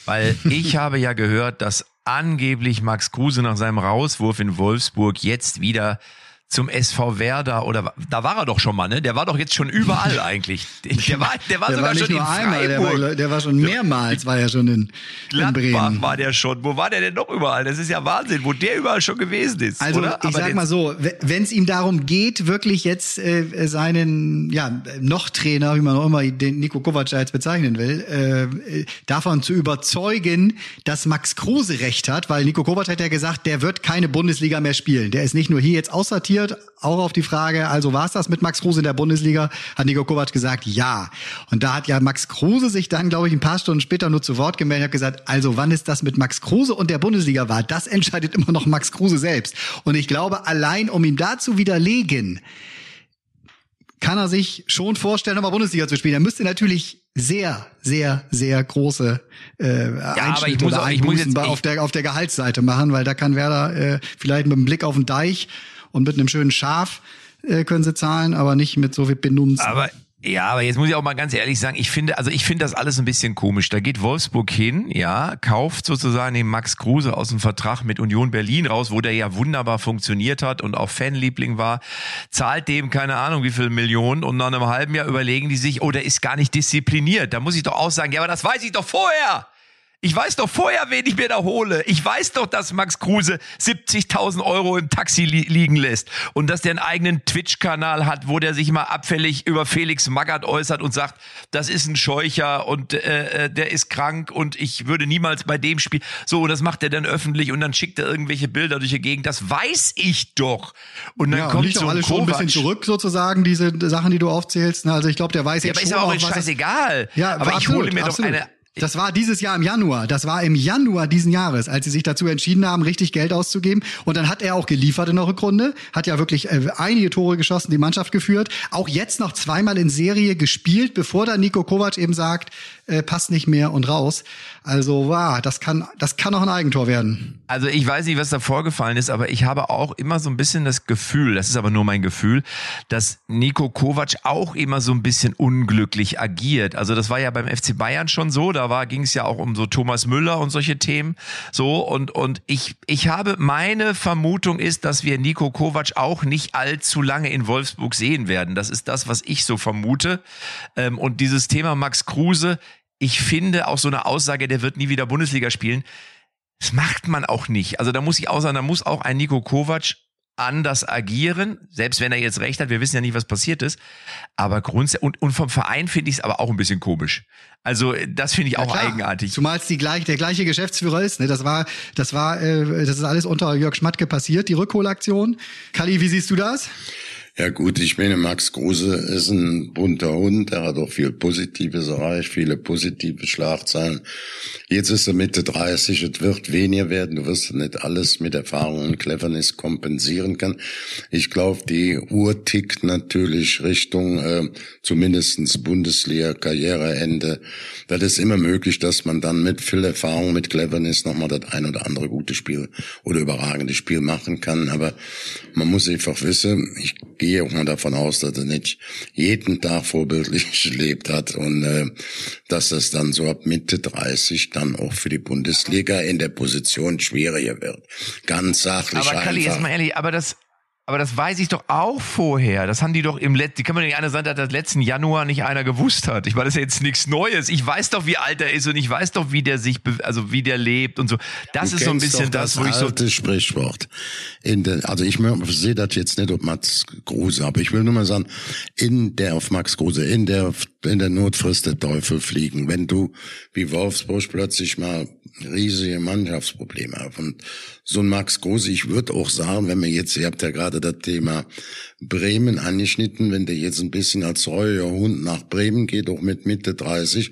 Weil ich habe ja gehört, dass angeblich Max Kruse nach seinem Rauswurf in Wolfsburg jetzt wieder zum SV Werder oder da war er doch schon mal, ne? Der war doch jetzt schon überall eigentlich. Der war, der war Der sogar war schon in einmal, der Freiburg. war, der war schon mehrmals, war ja schon in, in Gladbach Bremen. war der schon. Wo war der denn noch überall? Das ist ja Wahnsinn, wo der überall schon gewesen ist. Also oder? ich Aber sag mal so, wenn es ihm darum geht, wirklich jetzt äh, seinen ja noch Trainer, wie man auch immer den Nico Kovac jetzt bezeichnen will, äh, äh, davon zu überzeugen, dass Max Kruse recht hat, weil Nico Kovac hat ja gesagt, der wird keine Bundesliga mehr spielen. Der ist nicht nur hier jetzt aussortiert, auch auf die Frage, also war es das mit Max Kruse in der Bundesliga, hat Nico Kovac gesagt, ja. Und da hat ja Max Kruse sich dann, glaube ich, ein paar Stunden später nur zu Wort gemeldet und hat gesagt, also wann ist das mit Max Kruse und der Bundesliga war, das entscheidet immer noch Max Kruse selbst. Und ich glaube, allein um ihm da zu widerlegen, kann er sich schon vorstellen, nochmal Bundesliga zu spielen. Er müsste natürlich sehr, sehr, sehr große äh, ich Einschnitte oder auch- Einbußen jetzt- auf der auf der Gehaltsseite machen, weil da kann Werder äh, vielleicht mit einem Blick auf den Deich und mit einem schönen Schaf äh, können sie zahlen, aber nicht mit so viel Benunzen. Aber ja, aber jetzt muss ich auch mal ganz ehrlich sagen, ich finde, also ich finde das alles ein bisschen komisch. Da geht Wolfsburg hin, ja, kauft sozusagen den Max Kruse aus dem Vertrag mit Union Berlin raus, wo der ja wunderbar funktioniert hat und auch Fanliebling war, zahlt dem keine Ahnung wie viel Millionen und nach einem halben Jahr überlegen die sich, oh, der ist gar nicht diszipliniert. Da muss ich doch auch sagen, ja, aber das weiß ich doch vorher. Ich weiß doch vorher, wen ich mir da hole. Ich weiß doch, dass Max Kruse 70.000 Euro im Taxi li liegen lässt und dass der einen eigenen Twitch-Kanal hat, wo der sich mal abfällig über Felix Magath äußert und sagt, das ist ein Scheucher und äh, äh, der ist krank und ich würde niemals bei dem spielen. So, und das macht er dann öffentlich und dann schickt er irgendwelche Bilder durch die Gegend. Das weiß ich doch. Und dann ja, und kommt liegt so auch ein alles schon ein bisschen zurück, sozusagen, diese Sachen, die du aufzählst. ne? Also ich glaube, der weiß Ja, jetzt aber ist schon ja auch was es- scheißegal. Ja, aber ich absolut, hole mir absolut. doch eine Das war dieses Jahr im Januar. Das war im Januar diesen Jahres, als sie sich dazu entschieden haben, richtig Geld auszugeben. Und dann hat er auch geliefert in der Rückrunde, hat ja wirklich äh, einige Tore geschossen, die Mannschaft geführt. Auch jetzt noch zweimal in Serie gespielt, bevor dann Nico Kovac eben sagt, äh, passt nicht mehr und raus. Also, wow, das kann, das kann auch ein Eigentor werden. Also ich weiß nicht, was da vorgefallen ist, aber ich habe auch immer so ein bisschen das Gefühl, das ist aber nur mein Gefühl, dass Nico Kovac auch immer so ein bisschen unglücklich agiert. Also das war ja beim FC Bayern schon so, da war ging es ja auch um so Thomas Müller und solche Themen. So und und ich ich habe meine Vermutung ist, dass wir Nico Kovac auch nicht allzu lange in Wolfsburg sehen werden. Das ist das, was ich so vermute. Ähm, und dieses Thema Max Kruse, ich finde auch so eine Aussage, der wird nie wieder Bundesliga spielen. Das macht man auch nicht. Also da muss ich auch sagen, da muss auch ein Nico Kovac anders agieren, selbst wenn er jetzt recht hat, wir wissen ja nicht, was passiert ist. Aber grundsätzlich, und, und vom Verein finde ich es aber auch ein bisschen komisch. Also das finde ich auch Klar, eigenartig. Zumal es die gleich, der gleiche Geschäftsführer ist. Ne? Das war, das war, äh, das ist alles unter Jörg Schmatke passiert, die Rückholaktion. Kali, wie siehst du das? Ja gut, ich meine, Max Kruse ist ein bunter Hund, er hat auch viel Positives erreicht, viele positive Schlagzeilen. Jetzt ist er Mitte 30, es wird weniger werden, du wirst nicht alles mit Erfahrung und Cleverness kompensieren können. Ich glaube, die Uhr tickt natürlich Richtung äh, zumindestens Bundesliga, Karriereende. Das ist immer möglich, dass man dann mit viel Erfahrung, mit Cleverness nochmal das ein oder andere gute Spiel oder überragende Spiel machen kann, aber man muss einfach wissen, ich gehe gehe auch mal davon aus, dass er nicht jeden Tag vorbildlich gelebt hat und äh, dass das dann so ab Mitte 30 dann auch für die Bundesliga in der Position schwieriger wird. Ganz sachlich Aber Kalli, jetzt mal ehrlich, aber das, aber das weiß ich doch auch vorher. Das haben die doch im letzten, die kann man nicht einer sagen, dass das letzten Januar nicht einer gewusst hat. Ich meine, das ist ja jetzt nichts Neues. Ich weiß doch, wie alt er ist und ich weiß doch, wie der sich, also wie der lebt und so. Das Du ist so ein bisschen doch das, wo ich so, alte Sprichwort. Der, also ich sehe das jetzt nicht auf Max Kruse, aber ich will nur mal sagen, in der auf Max Kruse, in der in der Not frisst der Teufel fliegen. Wenn du wie Wolfsburg plötzlich mal riesige Mannschaftsprobleme hast und so ein Max Kruse, ich würde auch sagen, wenn wir jetzt, ihr habt ja gerade das Thema Bremen angeschnitten, wenn der jetzt ein bisschen als treuer Hund nach Bremen geht, auch mit Mitte 30,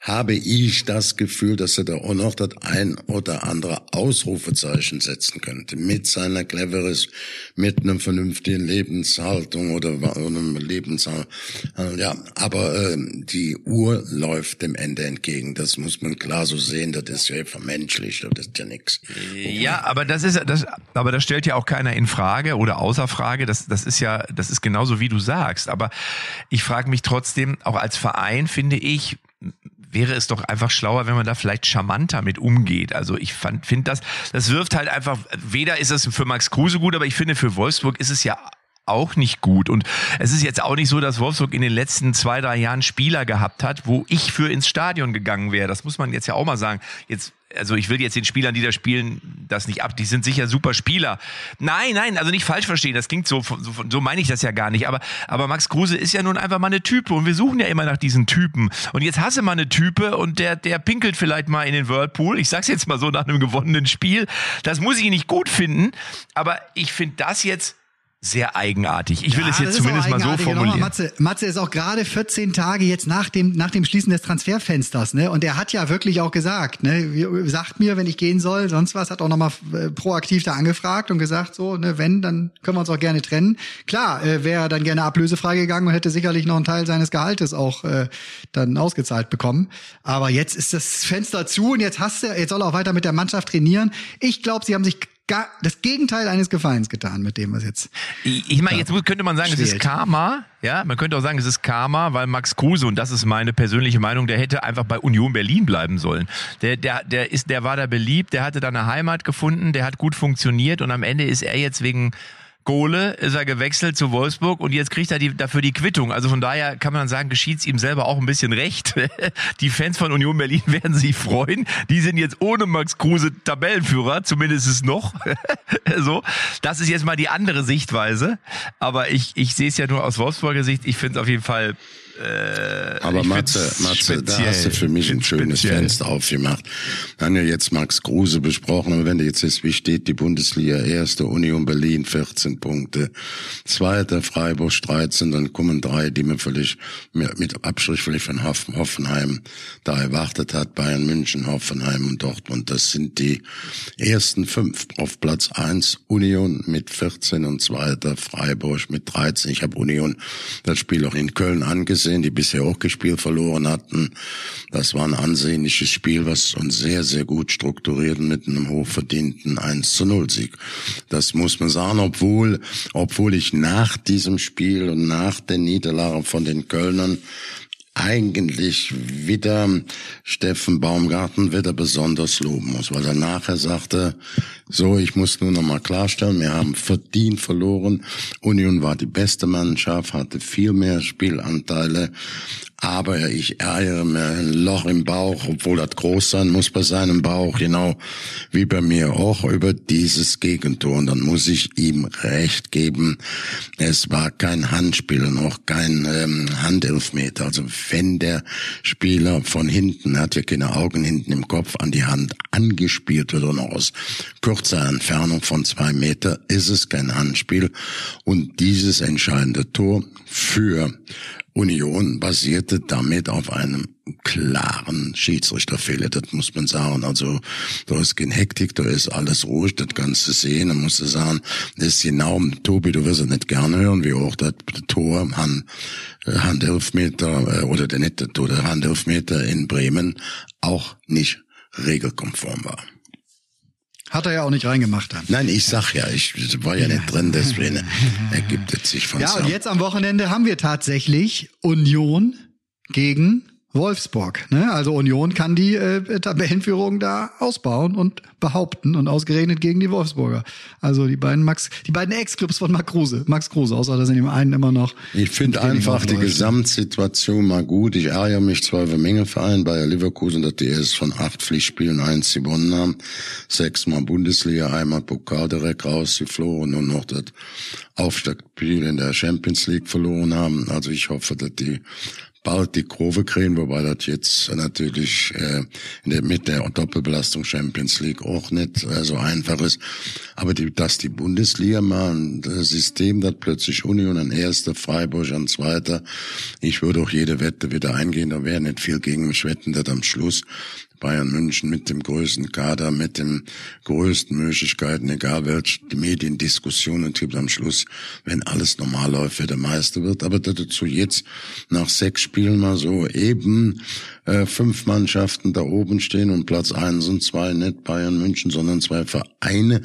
habe ich das Gefühl, dass er da auch noch das ein oder andere Ausrufezeichen setzen könnte. Mit seiner Cleveres, mit einem vernünftigen Lebenshaltung oder einem Lebenshalt. Ja, aber äh, die Uhr läuft dem Ende entgegen. Das muss man klar so sehen. Das ist ja vermenschlicht. Das ist ja nichts. ja, aber das ist, das, aber das stellt ja auch keiner in Frage oder außer Frage. Das, das ist ja, das ist genauso wie du sagst. Aber ich frage mich trotzdem, auch als Verein finde ich, wäre es doch einfach schlauer, wenn man da vielleicht charmanter mit umgeht. Also ich finde das, das wirft halt einfach, weder ist es für Max Kruse gut, aber ich finde für Wolfsburg ist es ja auch nicht gut. Und es ist jetzt auch nicht so, dass Wolfsburg in den letzten zwei, drei Jahren Spieler gehabt hat, wo ich für ins Stadion gegangen wäre. Das muss man jetzt ja auch mal sagen. Jetzt also ich will jetzt den Spielern, die da spielen, das nicht ab. Die sind sicher super Spieler. Nein, nein, also nicht falsch verstehen. Das klingt so, so, so meine ich das ja gar nicht. Aber, aber Max Kruse ist ja nun einfach mal eine Type und wir suchen ja immer nach diesen Typen. Und jetzt hasse mal eine Type und der, der pinkelt vielleicht mal in den Whirlpool. Ich sag's jetzt mal so nach einem gewonnenen Spiel. Das muss ich nicht gut finden. Aber ich finde das jetzt sehr eigenartig. Ich will Ja, es jetzt zumindest mal so. Genau, formulieren. Matze, Matze ist auch gerade 14 Tage jetzt nach dem, nach dem Schließen des Transferfensters, ne? Und er hat ja wirklich auch gesagt, ne? Sagt mir, wenn ich gehen soll, sonst was, hat auch nochmal äh, proaktiv da angefragt und gesagt, so, ne, wenn, dann können wir uns auch gerne trennen. Klar, äh, wäre er dann gerne ablösefrei gegangen und hätte sicherlich noch einen Teil seines Gehaltes auch äh, dann ausgezahlt bekommen. Aber jetzt ist das Fenster zu und jetzt hast du, jetzt soll er auch weiter mit der Mannschaft trainieren. Ich glaube, sie haben sich gar, das Gegenteil eines Gefallens getan mit dem, was jetzt Ich, ich meine, jetzt könnte man sagen, es ist. Karma. Ja, man könnte auch sagen, es ist Karma, weil Max Kruse, und das ist meine persönliche Meinung, der hätte einfach bei Union Berlin bleiben sollen. Der, der, der ist, der war da beliebt, der hatte da eine Heimat gefunden, der hat gut funktioniert und am Ende ist er jetzt wegen Kohle ist er gewechselt zu Wolfsburg und jetzt kriegt er die, dafür die Quittung. Also von daher kann man sagen, geschieht's ihm selber auch ein bisschen recht. Die Fans von Union Berlin werden sich freuen. Die sind jetzt ohne Max Kruse Tabellenführer, zumindest ist noch. so, das ist jetzt mal die andere Sichtweise. Aber ich, ich sehe es ja nur aus Wolfsburger Sicht. Ich finde es auf jeden Fall Aber ich Matze, Matze, da hast du für mich ein schönes speziell. Fenster aufgemacht. Wir haben ja jetzt Max Kruse besprochen, aber wenn du jetzt siehst, wie steht die Bundesliga? Erste Union Berlin 14 Punkte, zweiter Freiburg 13, dann kommen drei, die man völlig mit Abstrich völlig von Hoff- Hoffenheim da erwartet hat, Bayern München, Hoffenheim und Dortmund. Das sind die ersten fünf. Auf Platz eins Union mit 14 und zweiter Freiburg mit 13. Ich habe Union das Spiel auch in Köln angesehen, die bisher auch gespielt verloren hatten. Das war ein ansehnliches Spiel, was uns sehr, sehr gut strukturiert mit einem hochverdienten 1 zu 0 Sieg. Das muss man sagen, obwohl, obwohl ich nach diesem Spiel und nach der Niederlage von den Kölnern eigentlich wieder Steffen Baumgarten wieder besonders loben muss, weil er nachher sagte, so, ich muss nur noch mal klarstellen, wir haben verdient verloren. Union war die beste Mannschaft, hatte viel mehr Spielanteile, aber ich ärgere mir ein Loch im Bauch, obwohl das groß sein muss bei seinem Bauch, genau wie bei mir auch über dieses Gegentor. Und dann muss ich ihm recht geben, es war kein Handspiel auch kein ähm, Handelfmeter. Also wenn der Spieler von hinten, hat ja keine Augen hinten im Kopf, an die Hand angespielt wird und aus kurzer Entfernung von zwei Meter, ist es kein Handspiel. Und dieses entscheidende Tor für Union basierte damit auf einem klaren Schiedsrichterfehler, das muss man sagen. Also da ist kein Hektik, da ist alles ruhig, das ganze sehen, da musst du sagen, das ist genau, Tobi, du wirst es nicht gerne hören, wie auch das Tor, äh, Handelfmeter, äh, oder der nette Tor, der Handelfmeter in Bremen auch nicht regelkonform war. Hat er ja auch nicht reingemacht dann. Nein, ich sag ja, ich war ja nicht drin, deswegen ergibt es sich von Ja, und jetzt am Wochenende haben wir tatsächlich Union gegen Wolfsburg. Ne? Also Union kann die äh, Tabellenführung da ausbauen und behaupten und ausgerechnet gegen die Wolfsburger. Also die beiden Max, die beiden Ex-Clubs von Max Kruse, Max Kruse, außer dass in dem einen immer noch. Ich finde einfach die. Gesamtsituation mal gut. Ich ärgere mich zwar über Mengeverein bei Leverkusen, dass die erst von acht Pflichtspielen eins gewonnen haben. Sechsmal Bundesliga, einmal Pokal direkt rausgeflogen und noch das Aufstiegsspiel in der Champions League verloren haben. Also ich hoffe, dass die bald die Kurve kriegen, wobei das jetzt natürlich äh, mit der Doppelbelastung Champions League auch nicht äh, so einfach ist. Aber die, dass die Bundesliga mal ein äh, System, das plötzlich Union an erster, Freiburg an zweiter, ich würde auch jede Wette wieder eingehen, da wäre nicht viel gegen mich wetten, dass am Schluss Bayern München mit dem größten Kader, mit den größten Möglichkeiten, egal welche die Mediendiskussionen gibt am Schluss, wenn alles normal läuft, wer der Meister wird. Aber dazu jetzt nach sechs Spielen mal so eben äh, fünf Mannschaften da oben stehen und Platz eins und zwei nicht Bayern München, sondern zwei Vereine,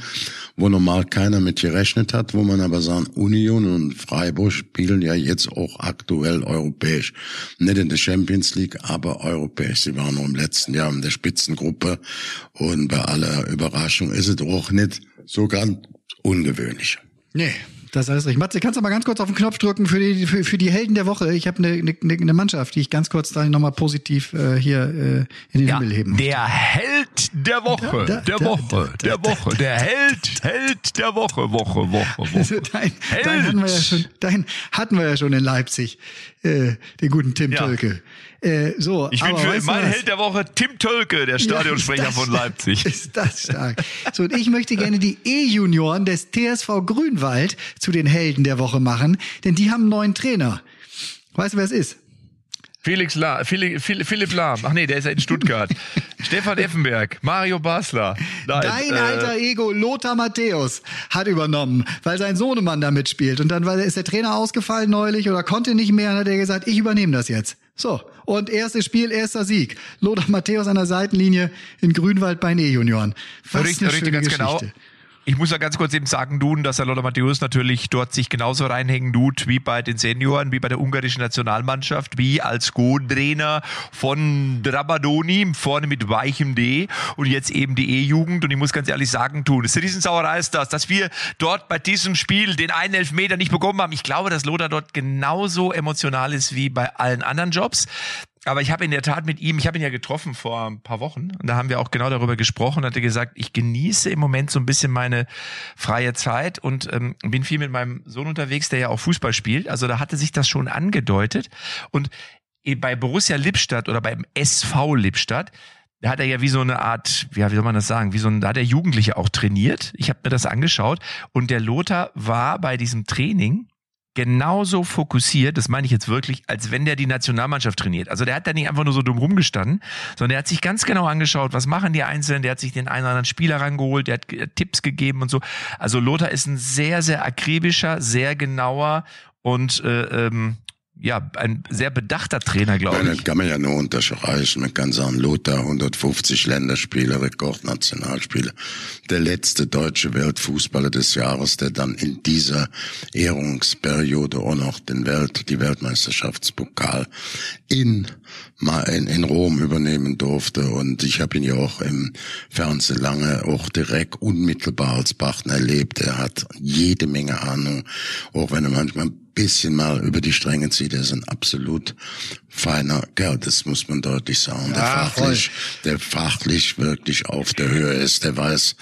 wo normal keiner mit gerechnet hat, wo man aber sagen, Union und Freiburg spielen ja jetzt auch aktuell europäisch. Nicht in der Champions League, aber europäisch. Sie waren noch im letzten Jahr in der Spitzengruppe und bei aller Überraschung ist es auch nicht so ganz ungewöhnlich. Nee. Das heißt richtig. Matze, kannst du mal ganz kurz auf den Knopf drücken für die, für, für die Helden der Woche? Ich habe eine, eine, eine Mannschaft, die ich ganz kurz da nochmal positiv äh, hier äh, in den Ja, Himmel heben möchte. der Held der Woche, Da, da, der Woche, da, der Woche, der Held, Held der Woche, Woche, Woche, Also Woche. dein, Held. dein hatten wir ja schon, dein hatten wir ja schon in Leipzig, äh, den guten Tim Ja. Tölke. Äh, so, Ich bin für mein? Held der Woche Tim Tölke, der Stadionsprecher Ja, das von Leipzig. Ist das stark. So, und ich möchte gerne die E-Junioren des TSV Grünwald zu den Helden der Woche machen, denn die haben einen neuen Trainer. Weißt du, wer es ist? Felix La, Philipp, Philipp, Philipp Lahm. Ach nee, der ist ja in Stuttgart. Stefan Effenberg, Mario Basler. Nein, Dein äh, alter Ego Lothar Matthäus hat übernommen, weil sein Sohnemann da mitspielt. Und dann ist der Trainer ausgefallen neulich oder konnte nicht mehr. Und hat er gesagt, ich übernehme das jetzt. So. Und erstes Spiel, erster Sieg. Lothar Matthäus an der Seitenlinie in Grünwald bei den E-Junioren. Was Richtig, eine schöne ganz Geschichte. genau. Ich muss ja ganz kurz eben sagen, Dun, dass der Lothar Matthäus natürlich dort sich genauso reinhängen tut wie bei den Senioren, wie bei der ungarischen Nationalmannschaft, wie als Co-Trainer von Drabadoni, vorne mit weichem D und jetzt eben die E-Jugend. Und ich muss ganz ehrlich sagen, Dun, es ist Riesensauerei ist das, dass wir dort bei diesem Spiel den einen Elfmeter nicht bekommen haben. Ich glaube, dass Lothar dort genauso emotional ist wie bei allen anderen Jobs. Aber ich habe in der Tat mit ihm, ich habe ihn ja getroffen vor ein paar Wochen und da haben wir auch genau darüber gesprochen und hatte gesagt, ich genieße im Moment so ein bisschen meine freie Zeit und ähm, bin viel mit meinem Sohn unterwegs, der ja auch Fußball spielt. Also da hatte sich das schon angedeutet und bei Borussia Lippstadt oder beim SV Lippstadt da hat er ja wie so eine Art, ja, wie soll man das sagen, wie so ein, da hat er Jugendliche auch trainiert. Ich habe mir das angeschaut und der Lothar war bei diesem Training genauso fokussiert, das meine ich jetzt wirklich, als wenn der die Nationalmannschaft trainiert. Also der hat da nicht einfach nur so dumm rumgestanden, sondern der hat sich ganz genau angeschaut, was machen die Einzelnen, der hat sich den einen oder anderen Spieler rangeholt, der hat Tipps gegeben und so. Also Lothar ist ein sehr, sehr akribischer, sehr genauer und äh, ähm, ja, ein sehr bedachter Trainer, glaube ich. das kann man ja nur unterstreichen. Man kann sagen, Lothar 150 Länderspiele, Rekordnationalspiele. Der letzte deutsche Weltfußballer des Jahres, der dann in dieser Ehrungsperiode auch noch den Welt, die Weltmeisterschaftspokal in, mal in, in Rom übernehmen durfte. Und ich habe ihn ja auch im Fernsehen lange auch direkt unmittelbar als Partner erlebt. Er hat jede Menge Ahnung, auch wenn er manchmal ein bisschen mal über die Stränge zieht. Er ist ein absolut feiner Kerl, das muss man deutlich sagen. Der Ja, fachlich, der fachlich wirklich auf der Höhe ist, der weiß,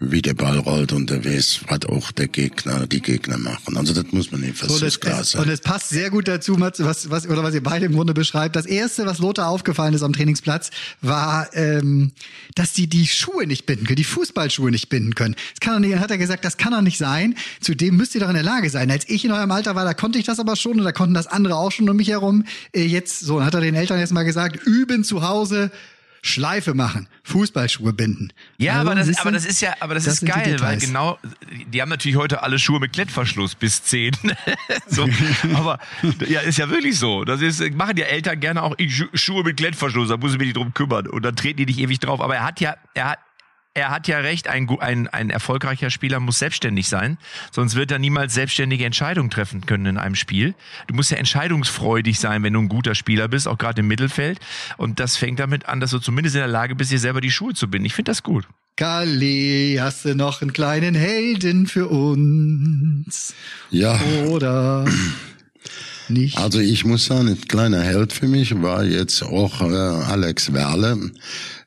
wie der Ball rollt und der weiß, was auch der Gegner, die Gegner machen. Also das muss man nicht So, das, versuchen, klar sein. und es passt sehr gut dazu, Mats, was, was, oder was ihr beide im Grunde beschreibt. Das erste, was Lothar aufgefallen ist am Trainingsplatz, war, ähm, dass die die Schuhe nicht binden können, die Fußballschuhe nicht binden können. Das kann doch nicht, dann hat er gesagt, das kann doch nicht sein. Zudem müsst ihr doch in der Lage sein. Als ich in eurem Alter war, da konnte ich das aber schon und da konnten das andere auch schon um mich herum. Äh, so, dann hat er den Eltern jetzt mal gesagt, üben zu Hause. Schleife machen, Fußballschuhe binden. Ja, Also, aber, das, aber das ist ja, aber das, das ist geil, weil genau, die haben natürlich heute alle Schuhe mit Klettverschluss bis 10. so, aber ja, ist ja wirklich so. Das ist, machen ja Eltern gerne auch Schuhe mit Klettverschluss, da muss ich mich nicht drum kümmern und dann treten die nicht ewig drauf. Aber er hat ja, er hat, er hat ja recht, ein, ein, ein erfolgreicher Spieler muss selbstständig sein, sonst wird er niemals selbstständige Entscheidungen treffen können in einem Spiel. Du musst ja entscheidungsfreudig sein, wenn du ein guter Spieler bist, auch gerade im Mittelfeld. Und das fängt damit an, dass du zumindest in der Lage bist, dir selber die Schuhe zu binden. Ich finde das gut. Kali, hast du noch einen kleinen Helden für uns? Ja. Oder nicht? Also ich muss sagen, ein kleiner Held für mich war jetzt auch äh, Alex Werle.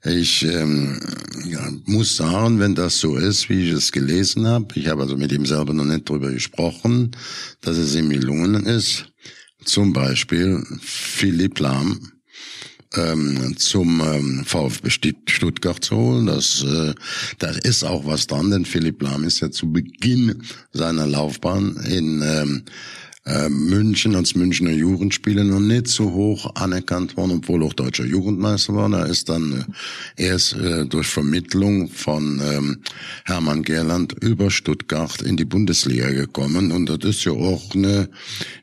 Ich ähm, ja, muss sagen, wenn das so ist, wie ich es gelesen habe, ich habe also mit ihm selber noch nicht drüber gesprochen, dass es ihm gelungen ist, zum Beispiel Philipp Lahm ähm, zum ähm, VfB Stuttgart zu holen. Das, äh, das ist auch was dran, denn Philipp Lahm ist ja zu Beginn seiner Laufbahn in ähm, äh, München als Münchner Jugendspieler noch nicht so hoch anerkannt worden, obwohl auch deutscher Jugendmeister war. Er ist dann äh, erst äh, durch Vermittlung von ähm, Hermann Gerland über Stuttgart in die Bundesliga gekommen. Und das ist ja auch eine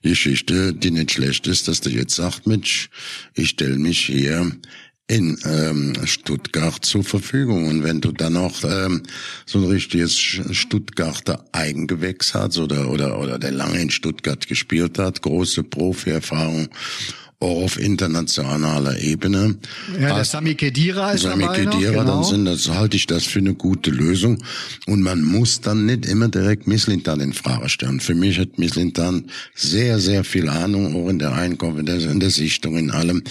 Geschichte, die nicht schlecht ist, dass der jetzt sagt, Mensch, ich stelle mich hier in ähm, Stuttgart zur Verfügung. Und wenn du dann noch ähm, so ein richtiges Stuttgarter Eigengewächs hast oder, oder, oder der lange in Stuttgart gespielt hat, große Profi-Erfahrung auch auf internationaler Ebene. Ja, der Sami Kedira ist Sami dabei Kedira, noch, genau. dann sind das, halte ich das für eine gute Lösung. Und man muss dann nicht immer direkt Misslintan in Frage stellen. Für mich hat Misslintan sehr, sehr viel Ahnung, auch in der der, in der Sichtung, in allem.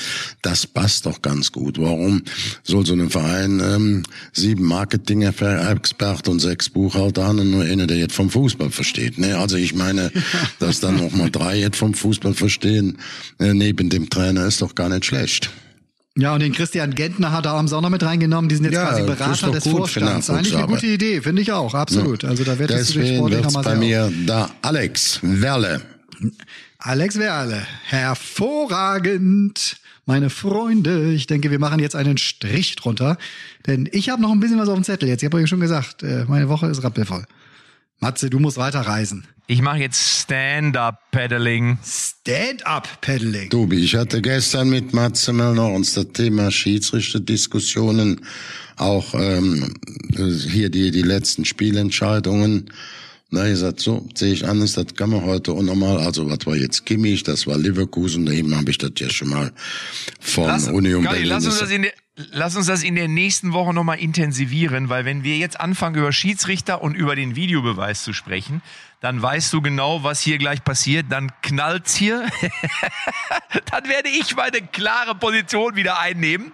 Das passt doch ganz gut. Warum soll so ein Verein ähm, sieben Marketing-Experten und sechs Buchhalter haben und nur einer, der jetzt vom Fußball versteht? Ne? Also ich meine, dass dann noch mal drei jetzt vom Fußball verstehen, äh, neben dem Trainer ist doch gar nicht schlecht. Ja, und den Christian Gentner hat er am Sonntag mit reingenommen. Die sind jetzt Ja, quasi Berater des gut Vorstands. Eigentlich eine gute Idee, finde ich auch, absolut. Also da wird's nochmal bei sehr mir da Alex Werle. Alex Werle, hervorragend. Meine Freunde, ich denke, wir machen jetzt einen Strich drunter, denn ich habe noch ein bisschen was auf dem Zettel jetzt. Ich habe euch schon gesagt, äh, meine Woche ist rappelvoll. Matze, du musst weiterreisen. Ich mache jetzt Stand-up-Paddling. Stand-up-Paddling. Tobi, ich hatte gestern mit Matze Mellner uns das Thema Schiedsrichterdiskussionen, auch ähm, hier die, die letzten Spielentscheidungen. Na, ich sagt, so sehe ich anders, das kann man heute auch nochmal. Also was war jetzt Kimmich, das war Leverkusen, da eben habe ich das ja schon mal von Lass, Union Berlin. lass, uns das in der, lass uns das in der nächsten Woche nochmal intensivieren, weil wenn wir jetzt anfangen, über Schiedsrichter und über den Videobeweis zu sprechen, dann weißt du genau, was hier gleich passiert. Dann knallt's hier. dann werde ich meine klare Position wieder einnehmen.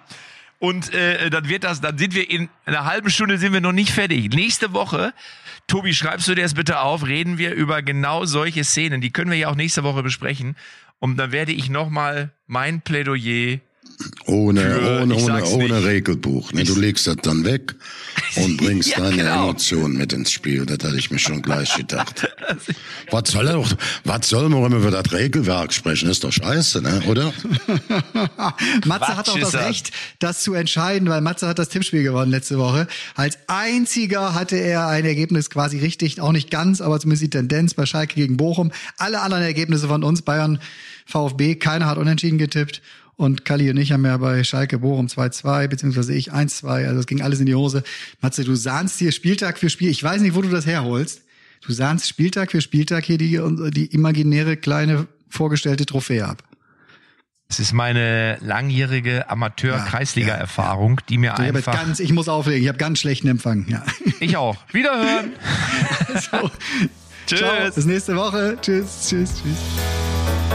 Und äh, dann wird das, dann sind wir in einer halben Stunde sind wir noch nicht fertig. Nächste Woche, Tobi, schreibst du dir das bitte auf, reden wir über genau solche Szenen. Die können wir ja auch nächste Woche besprechen. Und dann werde ich nochmal mein Plädoyer Ohne, Für- ohne, ohne, ohne nicht. Regelbuch. Ne? Du legst das dann weg und bringst Ja, deine genau. Emotionen mit ins Spiel. Das hatte ich mir schon gleich gedacht. was soll er doch, was soll man immer über das Regelwerk sprechen? Ist doch scheiße, ne? oder? Matze Quatsch hat auch das. Recht, das zu entscheiden, weil Matze hat das Tippspiel gewonnen letzte Woche. Als einziger hatte er ein Ergebnis quasi richtig, auch nicht ganz, aber zumindest die Tendenz bei Schalke gegen Bochum. Alle anderen Ergebnisse von uns, Bayern, VfB, keiner hat unentschieden getippt. Und Kalli und ich haben ja bei Schalke Bochum 2-2, beziehungsweise ich 1-2, also es ging alles in die Hose. Matze, du sahnst hier Spieltag für Spiel. Ich weiß nicht, wo du das herholst. Du sahnst Spieltag für Spieltag hier die, die imaginäre kleine vorgestellte Trophäe ab. Es ist meine langjährige Amateur-Kreisliga-Erfahrung, die mir Ich, hab jetzt einfach. ganz, ich muss auflegen, ich habe ganz schlechten Empfang. Ja. Ich auch. Wiederhören. so. Tschüss. Ciao, bis nächste Woche. Tschüss, tschüss, tschüss.